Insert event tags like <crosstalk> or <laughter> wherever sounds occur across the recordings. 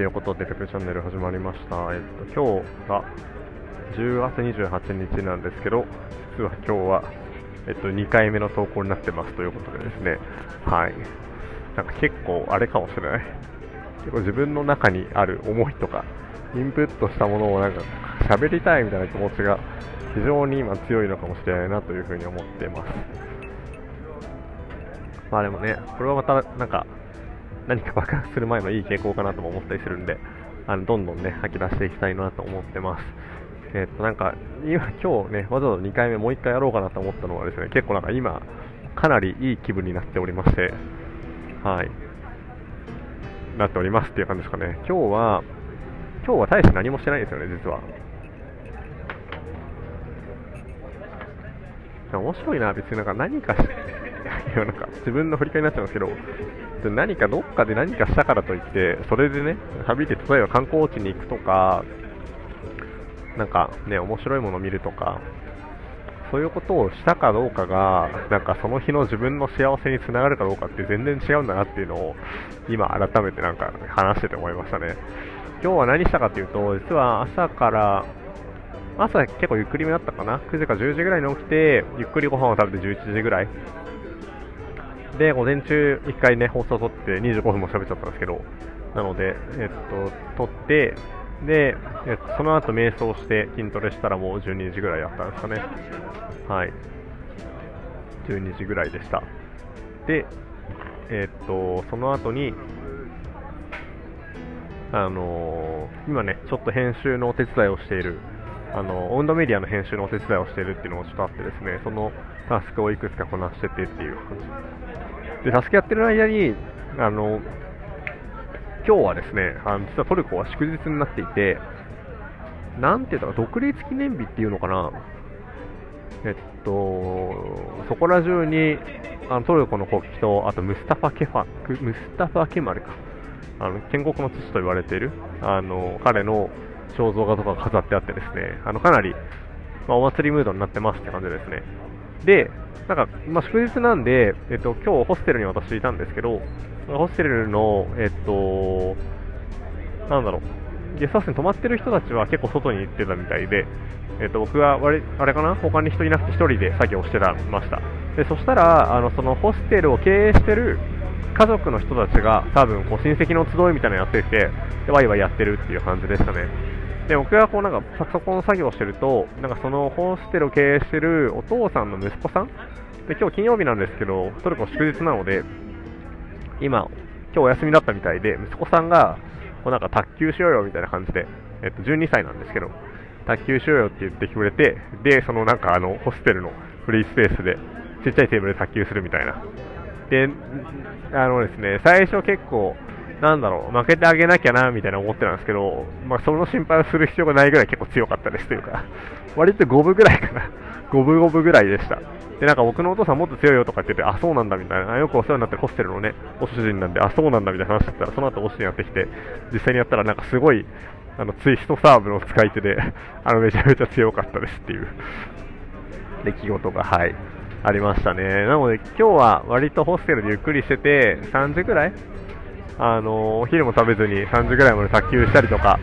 ということで、ペペチャンネル始まりました。えっと、今日が10月28日なんですけど、実は今日は、えっと、2回目の投稿になってますということでですね、はい。なんか結構あれかもしれない。結構自分の中にある思いとか、インプットしたものをなんか喋りたいみたいな気持ちが非常に今強いのかもしれないなというふうに思っています。まあでもね、これはまたなんか何か爆発する前のいい傾向かなとも思ったりするんで、あのどんどんね、吐き出していきたいなと思ってます。えっと、なんか、今、今日ね、わざわざ2回目もう1回やろうかなと思ったのはですね、結構なんか今、かなりいい気分になっておりまして、はい。なっておりますっていう感じですかね。今日は、今日は大して何もしてないですよね、実は。面白いな、別になんか何かし、いやなんか自分の振り返りになっちゃうんですけど、何かどっかで何かしたからといって、それでね、旅で例えば観光地に行くとか、なんかね、面白いものを見るとか、そういうことをしたかどうかが、なんかその日の自分の幸せにつながるかどうかって全然違うんだなっていうのを、今改めてなんか話してて思いましたね。今日は何したかっていうと、実は朝から、朝結構ゆっくりめだったかな ?9 時か10時ぐらいに起きて、ゆっくりご飯を食べて11時ぐらい。で、午前中1回ね、放送撮って25分も喋っちゃったんですけど、なので、えっと、撮って、で、えっと、その後瞑想して筋トレしたらもう12時ぐらいだったんですかね。はい。12時ぐらいでした。で、えっと、その後に、あのー今ね、ちょっと編集のお手伝いをしている、あのオウンドメディアの編集のお手伝いをしているっていうのもちょっとあってですね、そのタスクをいくつかこなしててっていう感じ。で、タスクやってる間に、あの、今日はですね、あの実はトルコは祝日になっていて、なんていうのか、独立記念日っていうのかな、えっと、そこら中にあのトルコの国旗と、あとムスタファ・ケファムスタファ・ケマルか、あの建国の父と言われているあの彼の肖像画とかが飾ってあってですね、あのかなり、まあ、お祭りムードになってますって感じですね。で、なんか、まあ、祝日なんで、えっと、今日ホステルに私いたんですけど、ホステルの、えっと、なんだろう、ゲストハウスに泊まってる人たちは結構外に行ってたみたいで、えっと、僕はあれあれかな、他に人いなくて1人で作業してたました。でそしたらあの、そのホステルを経営してる家族の人たちが多分こう親戚の集いみたいなのやってて、でワイワイやってるっていう感じでしたね。で僕がこうなんかパソコン作業してると、なんかそのホステルを経営してるお父さんの息子さん、で今日金曜日なんですけど、トルコ祝日なので、今、今日お休みだったみたいで、息子さんが、こうなんか卓球しようよみたいな感じで、えっと、12歳なんですけど、卓球しようよって言ってくれて、で、そのなんかあの、ホステルのフリースペースで、ちっちゃいテーブルで卓球するみたいな。で、あのですね、最初結構、なんだろう、負けてあげなきゃな、みたいな思ってたんですけど、まあ、その心配をする必要がないぐらい結構強かったですというか、<laughs> 割と五分ぐらいかな。<laughs> 五分五分ぐらいでした。で、なんか僕のお父さんもっと強いよとかって言って、あ、そうなんだみたいな、よくお世話になってるホステルのね、ご主人なんで、あ、そうなんだみたいな話だったら、その後、ご主人やってきて、実際にやったら、なんかすごい、あの、ツイストサーブの使い手で、<laughs> あの、めちゃめちゃ強かったですっていう、出来事が、はい、ありましたね。なので、今日は割とホステルでゆっくりしてて、3時ぐらいあの、お昼も食べずに3時ぐらいまで卓球したりとか、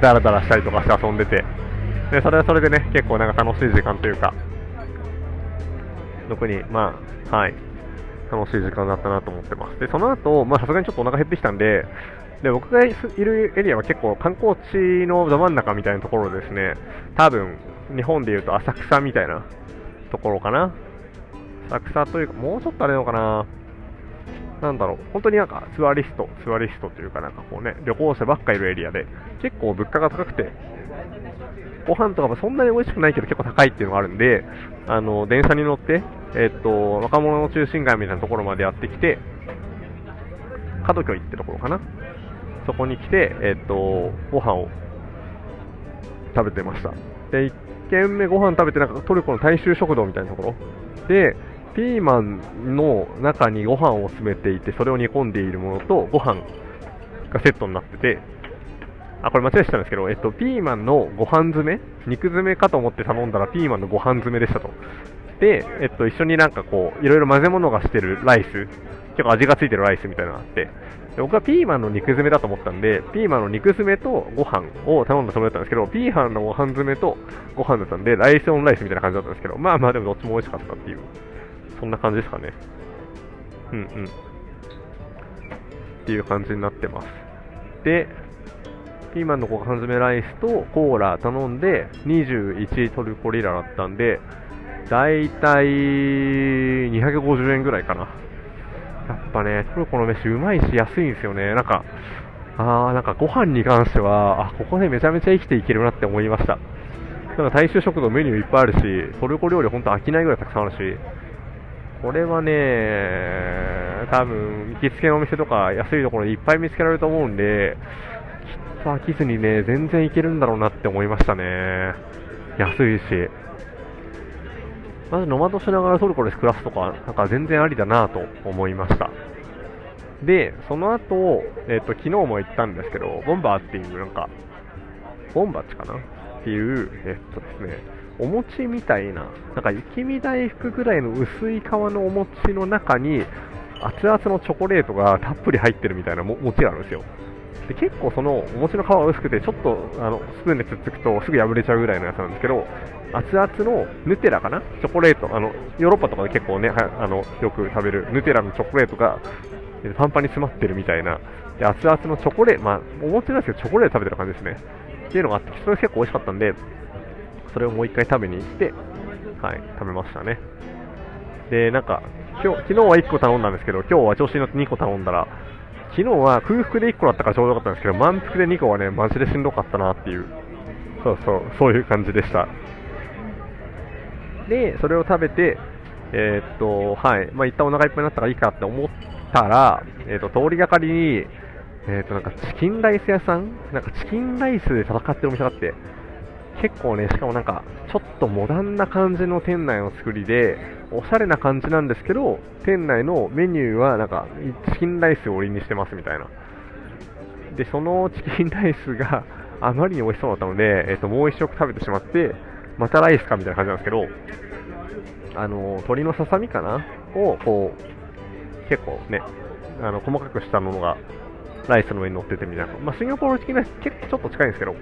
ダラダラしたりとかして遊んでて、で、それはそれでね、結構なんか楽しい時間というか、特に、まあ、はい、楽しい時間だったなと思ってます。で、その後、まあ、さすがにちょっとお腹減ってきたんで、で、僕がいるエリアは結構観光地のど真ん中みたいなところですね、多分、日本でいうと浅草みたいなところかな。浅草というか、もうちょっとあれのかな。なんだろう、本当になんかツアリスト、ツアリストというかなんかこうね、旅行者ばっかいるエリアで、結構物価が高くて、ご飯とかもそんなに美味しくないけど結構高いっていうのがあるんで、あの、電車に乗って、えっと、若者の中心街みたいなところまでやってきて、角居ってところかな。そこに来て、えっと、ご飯を食べてました。で、1軒目ご飯食べてなんかトルコの大衆食堂みたいなところで、ピーマンの中にご飯を詰めていて、それを煮込んでいるものとご飯がセットになってて、あ、これ間違えてたんですけど、えっと、ピーマンのご飯詰め？肉詰めかと思って頼んだらピーマンのご飯詰めでしたと。で、えっと、一緒になんかこう、いろいろ混ぜ物がしてるライス。結構味がついてるライスみたいなのがあって、僕はピーマンの肉詰めだと思ったんで、ピーマンの肉詰めとご飯を頼んだつもりだったんですけど、ピーマンのご飯詰めとご飯だったんで、ライスオンライスみたいな感じだったんですけど、まあまあでもどっちも美味しかったっていう、そんな感じですかね。うんうん。っていう感じになってます。で、ピーマンのご飯詰ライスとコーラ頼んで21トルコリラだったんで、だいたい250円ぐらいかな。やっぱね、トルコの飯うまいし安いんですよね。なんか、あー、なんかご飯に関しては、あ、ここでめちゃめちゃ生きていけるなって思いました。なんか大衆食堂メニューいっぱいあるし、トルコ料理ほんと飽きないぐらいたくさんあるし、これはね、多分、行きつけのお店とか安いところでいっぱい見つけられると思うんで、きっと飽きずにね、全然いけるんだろうなって思いましたね。安いし。まずノマドしながらトルコで暮らすとか、なんか全然ありだなと思いました。で、その後、えっ、と、昨日も行ったんですけど、ボンバーっていう、なんか、ボンバッチかな？っていう、えっ、とですね、お餅みたいな、なんか雪見大福ぐらいの薄い皮のお餅の中に、熱々のチョコレートがたっぷり入ってるみたいなも餅があるんですよ。で結構そのお餅の皮が薄くて、ちょっとあのスプーンでつっつくとすぐ破れちゃうぐらいのやつなんですけど、熱々のヌテラかな？チョコレート、あのヨーロッパとかで結構ね、あのよく食べるヌテラのチョコレートがパンパンに詰まってるみたいな、で熱々のチョコレート、まあ、お餅なんですけど、チョコレート食べてる感じですね。っていうのがあって、それ結構美味しかったんで、それをもう一回食べに行って、はい、食べましたね。で、なんか、今日、昨日は1個頼んだんですけど、今日は調子に乗って2個頼んだら、昨日は空腹で1個だったからちょうどよかったんですけど、満腹で2個はね、マジでしんどかったなっていう、そうそう、そういう感じでした。で、それを食べて、えーっと、はい、まあ、一旦お腹いっぱいになったからいいかって思ったら、えーっと、通りがかりに、えーっと、なんかチキンライス屋さん？なんかチキンライスで戦ってるお店があって、結構ね、しかもなんか、ちょっとモダンな感じの店内の作りで、おしゃれな感じなんですけど、店内のメニューはなんか、チキンライスを売りにしてますみたいな。で、そのチキンライスが <laughs> あまりに美味しそうだったので、えっ、と、もう一食食べてしまって、またライスかみたいな感じなんですけど、あの、鶏のささみかな？を、こう、結構ね、あの、細かくしたものが、ライスの上に乗っててみたいな。まあ、シンガポールチキンライス結構ちょっと近いんですけど、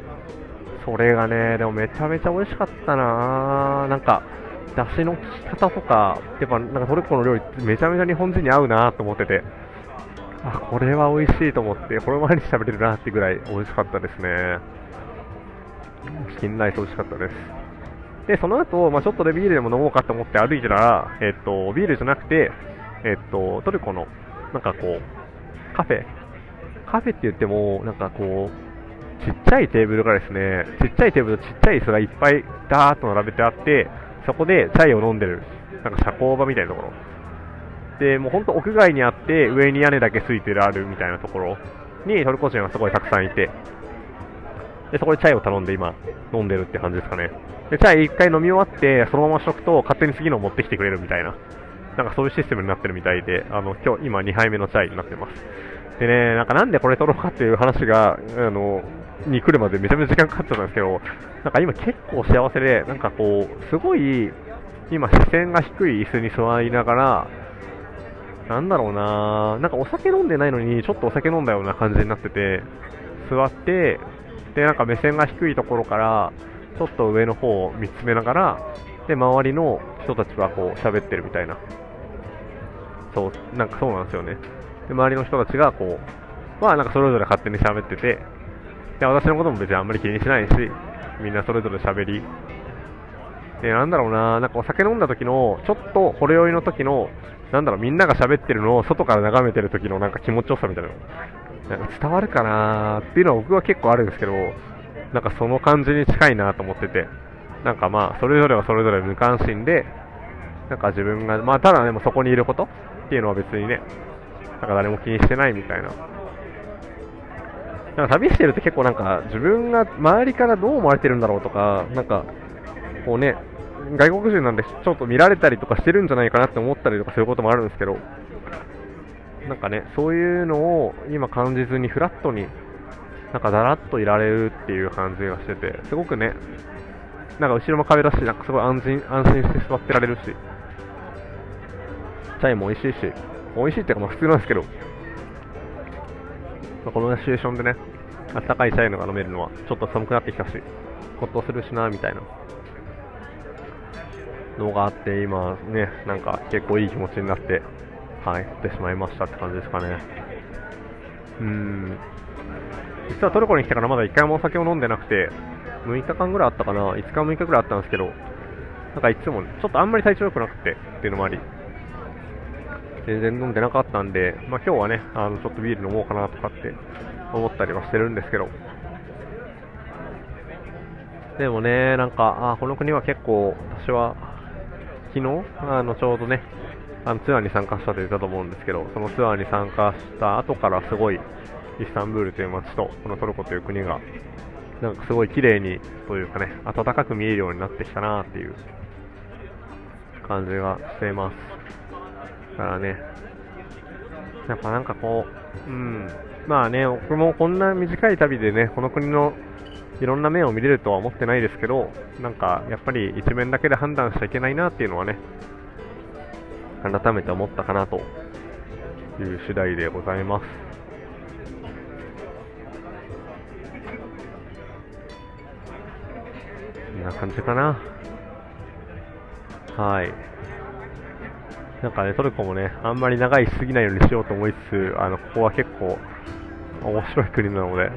それがね、でもめちゃめちゃ美味しかったなぁなんか、出汁の効き方とか、やっぱなんかトルコの料理ってめちゃめちゃ日本人に合うなと思ってて、あ、これは美味しいと思って、これ毎日食べれるなってぐらい美味しかったですね。チキンライス美味しかったです。で、その後、まあ、ちょっとでビールでも飲もうかと思って歩いてたら、えっと、ビールじゃなくて、えっと、トルコの、なんかこう、カフェ。カフェって言っても、なんかこう、ちっちゃいテーブルがですね、ちっちゃいテーブルとちっちゃい椅子がいっぱいダーッと並べてあって、そこでチャイを飲んでる、なんか社交場みたいなところ。で、もう本当屋外にあって、上に屋根だけついてるあるみたいなところにトルコ人がすごいたくさんいて、で、そこでチャイを頼んで今、飲んでるって感じですかね。で、チャイ一回飲み終わって、そのまましとくと勝手に次のを持ってきてくれるみたいな、なんかそういうシステムになってるみたいで、あの、今日、今2杯目のチャイになってます。でね、なんかなんでこれ取ろうかっていう話が、あの、に来るまでめちゃめちゃ時間かかっちゃったんですけど、なんか今結構幸せで、なんかこう、すごい、今視線が低い椅子に座りながら、なんだろうななんかお酒飲んでないのに、ちょっとお酒飲んだような感じになってて、座って、で、なんか目線が低いところから、ちょっと上の方を見つめながら、で、周りの人たちはこう喋ってるみたいな。そう、なんかそうなんですよね。で、周りの人たちがこう、まあなんかそれぞれ勝手に喋ってて、で、私のことも別にあんまり気にしないし、みんなそれぞれ喋り、で、なんだろうな、なんかお酒飲んだ時の、ちょっとほろ酔いの時の、なんだろう、みんなが喋ってるのを外から眺めてる時のなんか気持ちよさみたいなの。なんか伝わるかなっていうのは僕は結構あるんですけど、なんかその感じに近いなと思ってて、なんかまあ、それぞれはそれぞれ無関心で、なんか自分が、まあただでもそこにいることっていうのは別にね、なんか誰も気にしてないみたいな。なんか旅してると結構なんか自分が周りからどう思われてるんだろうとか、なんかこうね、外国人なんでちょっと見られたりとかしてるんじゃないかなって思ったりとかそういうこともあるんですけど、なんかね、そういうのを今感じずにフラットに、なんかだらっといられるっていう感じがしてて、すごくね、なんか後ろも壁だし、なんかすごい安心安心して座ってられるし、チャイも美味しいし、美味しいっていうか、まあ普通なんですけど、まあ、このシチュエーションでね、あったかいシャイのが飲めるのは、ちょっと寒くなってきたし、ほっとするしな、みたいなのがあって、今ね、なんか結構いい気持ちになって、はい、ってしまいましたって感じですかね。うーん。実はトルコに来てからまだ1回もお酒を飲んでなくて、6日間ぐらいあったかな、5日6日ぐらいあったんですけど、なんかいつもちょっとあんまり体調良くなくてっていうのもあり、全然飲んでなかったんで、まあ、今日はね、あのちょっとビール飲もうかなとかって思ったりはしてるんですけど、でもね、なんか、あこの国は結構、私は昨日あのちょうどね、あのツアーに参加したと言ったと思うんですけど、そのツアーに参加した後からすごい、イスタンブールという街と、このトルコという国が、なんかすごい綺麗にというかね、暖かく見えるようになってきたなっていう感じがしています。からね、やっぱなんかこう、うん、まあね、僕もこんな短い旅でね、この国のいろんな面を見れるとは思ってないですけど、なんかやっぱり一面だけで判断しちゃいけないなっていうのはね、改めて思ったかなという次第でございます。こんな感じかな。はい。なんかね、トルコもね、あんまり長いしすぎないようにしようと思いつつ、あの、ここは結構面白い国なので、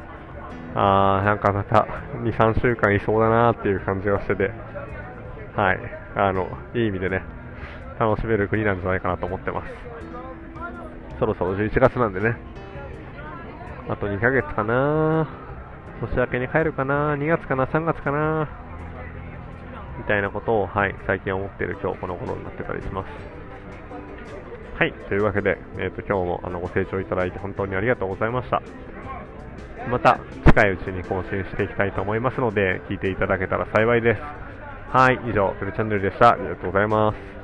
あー、なんかまた2、3週間いそうだなっていう感じがしてて、はい、あの、いい意味でね、楽しめる国なんじゃないかなと思ってます。そろそろ11月なんでね、あと2ヶ月かな。年明けに帰るかな。2月かな。3月かな。みたいなことを、はい、最近思っている今日この頃になってたりします。はい、というわけで、えーと、今日もあのご清聴いただいて本当にありがとうございました。また近いうちに更新していきたいと思いますので、聞いていただけたら幸いです。はい、以上、フルチャンネルでした。ありがとうございます。